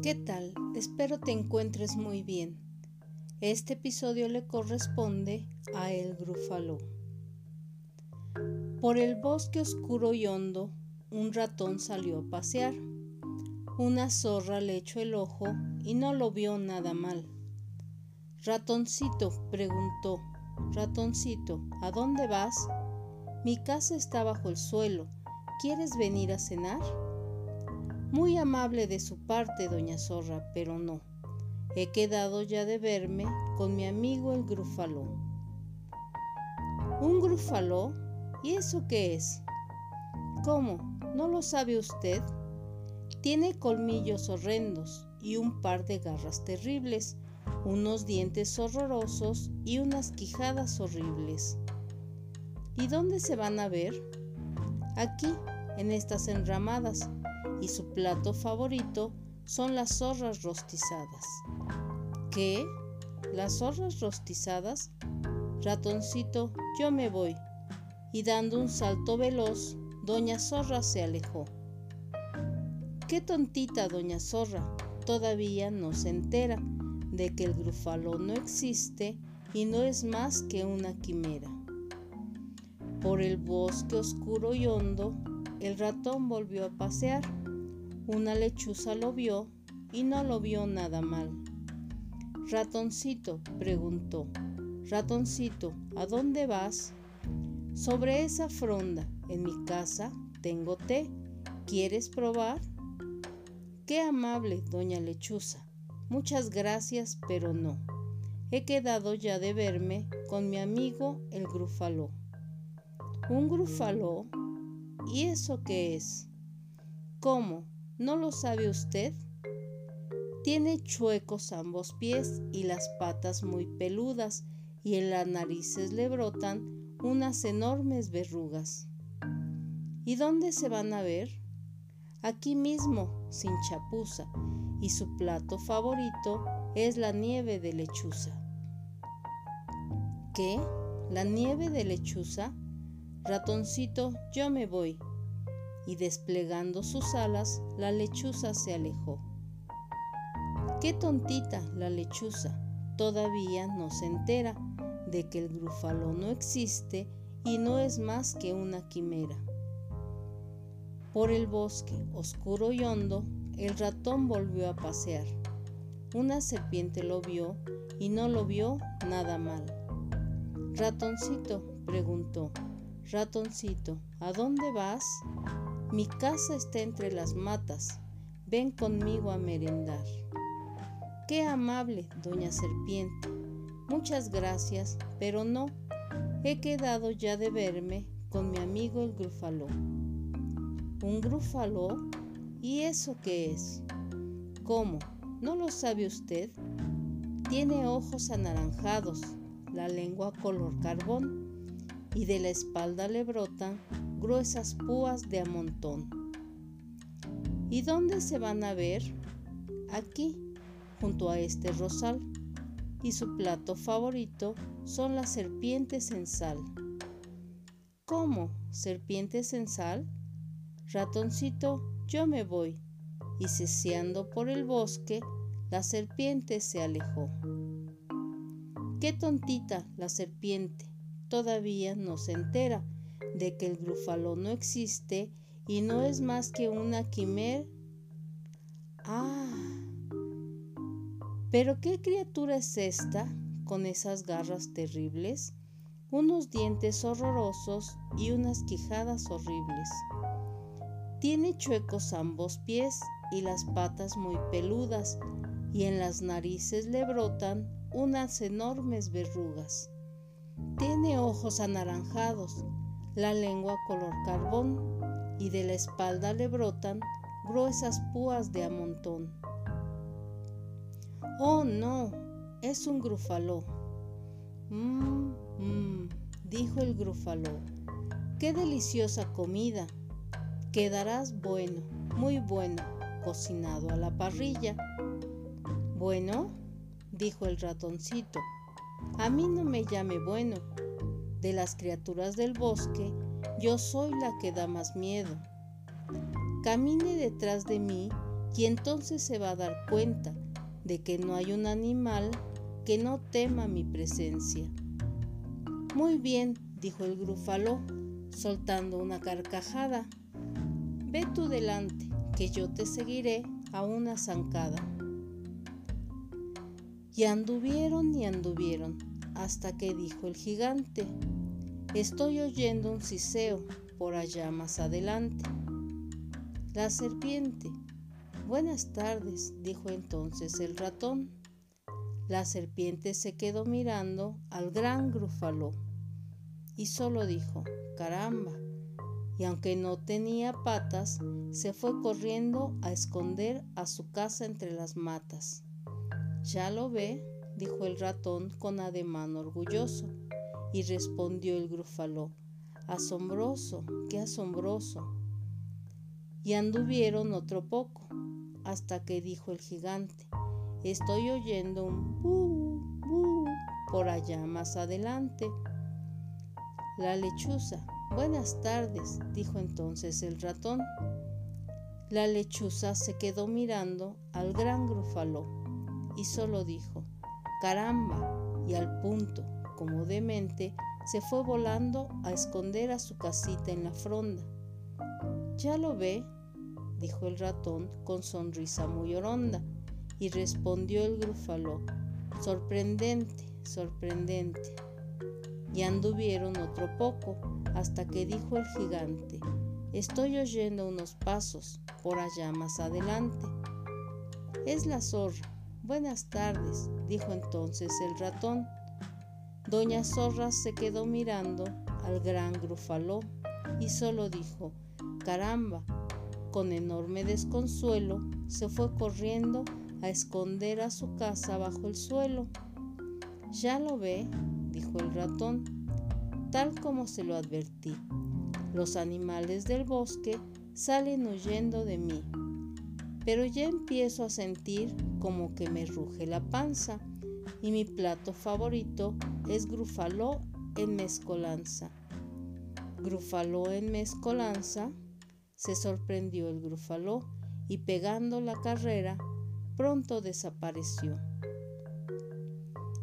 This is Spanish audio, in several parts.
¿Qué tal? Espero te encuentres muy bien. Este episodio le corresponde a El Grúfalo. Por el bosque oscuro y hondo, un ratón salió a pasear. Una zorra le echó el ojo y no lo vio nada mal. Ratoncito, preguntó, ratoncito, ¿a dónde vas? Mi casa está bajo el suelo. ¿Quieres venir a cenar? Muy amable de su parte, doña Zorra, pero no. He quedado ya de verme con mi amigo el grúfalo. ¿Un grúfalo? ¿Y eso qué es? ¿Cómo? ¿No lo sabe usted? Tiene colmillos horrendos y un par de garras terribles, unos dientes horrorosos y unas quijadas horribles. ¿Y dónde se van a ver? Aquí, en estas enramadas, y su plato favorito son las zorras rostizadas. ¿Qué? ¿Las zorras rostizadas? Ratoncito, yo me voy. Y dando un salto veloz, doña Zorra se alejó. Qué tontita doña Zorra, todavía no se entera de que el grufalo no existe y no es más que una quimera. Por el bosque oscuro y hondo, el ratón volvió a pasear. Una lechuza lo vio y no lo vio nada mal. Ratoncito, preguntó, Ratoncito, ¿a dónde vas? Sobre esa fronda, en mi casa, tengo té. ¿Quieres probar? Qué amable, doña Lechuza. Muchas gracias, pero no. He quedado ya de verme con mi amigo el grúfalo. ¿Un grúfalo? ¿Y eso qué es? ¿Cómo? ¿No lo sabe usted? Tiene chuecos ambos pies y las patas muy peludas y en las narices le brotan unas enormes verrugas. ¿Y dónde se van a ver? Aquí mismo, sin chapuza, y su plato favorito es la nieve de lechuza. ¿Qué? ¿La nieve de lechuza? Ratoncito, yo me voy. Y desplegando sus alas, la lechuza se alejó. Qué tontita la lechuza, todavía no se entera de que el grúfalo no existe y no es más que una quimera. Por el bosque oscuro y hondo, el ratón volvió a pasear. Una serpiente lo vio y no lo vio nada mal. Ratoncito, preguntó, Ratoncito, ¿a dónde vas? Mi casa está entre las matas. Ven conmigo a merendar. Qué amable, doña Serpiente. Muchas gracias, pero no. He quedado ya de verme con mi amigo el grúfalo. ¿Un grúfalo? ¿Y eso qué es? ¿Cómo? ¿No lo sabe usted? Tiene ojos anaranjados, la lengua color carbón y de la espalda le brotan gruesas púas de amontón. ¿Y dónde se van a ver? Aquí, junto a este rosal. Y su plato favorito son las serpientes en sal. ¿Cómo? ¿Serpientes en sal? Ratoncito, yo me voy. Y ceseando por el bosque, la serpiente se alejó. Qué tontita la serpiente, todavía no se entera de que el grúfalo no existe y no es más que una quimera. Ah, pero ¿qué criatura es esta con esas garras terribles, unos dientes horrorosos y unas quijadas horribles? Tiene chuecos ambos pies y las patas muy peludas y en las narices le brotan unas enormes verrugas. Tiene ojos anaranjados, la lengua color carbón y de la espalda le brotan gruesas púas de amontón. Oh, no, es un grúfalo. Mmm, mmm, dijo el grúfalo. Qué deliciosa comida. Quedarás bueno, muy bueno, cocinado a la parrilla. Bueno, dijo el ratoncito. A mí no me llame bueno. De las criaturas del bosque, yo soy la que da más miedo. Camine detrás de mí y entonces se va a dar cuenta de que no hay un animal que no tema mi presencia. Muy bien, dijo el grúfalo, soltando una carcajada. Ve tú delante, que yo te seguiré a una zancada. Y anduvieron y anduvieron, hasta que dijo el gigante, estoy oyendo un siseo por allá más adelante. La serpiente, buenas tardes, dijo entonces el ratón. La serpiente se quedó mirando al gran grúfalo y solo dijo, caramba, y aunque no tenía patas, se fue corriendo a esconder a su casa entre las matas. Ya lo ve, dijo el ratón con ademán orgulloso, y respondió el grúfalo, asombroso, qué asombroso. Y anduvieron otro poco, hasta que dijo el gigante, estoy oyendo un bu, bu por allá más adelante. La lechuza. Buenas tardes, dijo entonces el ratón. La lechuza se quedó mirando al gran grúfalo y solo dijo, caramba, y al punto, como demente, se fue volando a esconder a su casita en la fronda. Ya lo ve, dijo el ratón con sonrisa muy horonda, y respondió el grúfalo, sorprendente, sorprendente y anduvieron otro poco hasta que dijo el gigante, estoy oyendo unos pasos por allá más adelante. Es la zorra. Buenas tardes, dijo entonces el ratón. Doña Zorra se quedó mirando al gran grúfalo y solo dijo, caramba, con enorme desconsuelo se fue corriendo a esconder a su casa bajo el suelo. Ya lo ve, dijo el ratón, tal como se lo advertí. Los animales del bosque salen huyendo de mí, pero ya empiezo a sentir como que me ruge la panza y mi plato favorito es grufaló en mezcolanza. Grufaló en mezcolanza, se sorprendió el grufaló y pegando la carrera, pronto desapareció.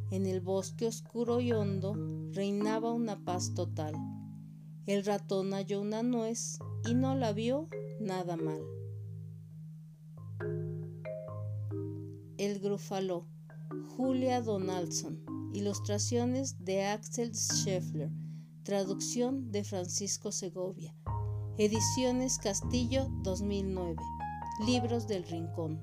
En el bosque oscuro y hondo reinaba una paz total. El ratón halló una nuez y no la vio nada mal. El grúfalo, Julia Donaldson, ilustraciones de Axel Scheffler, traducción de Francisco Segovia, ediciones Castillo 2009, libros del Rincón.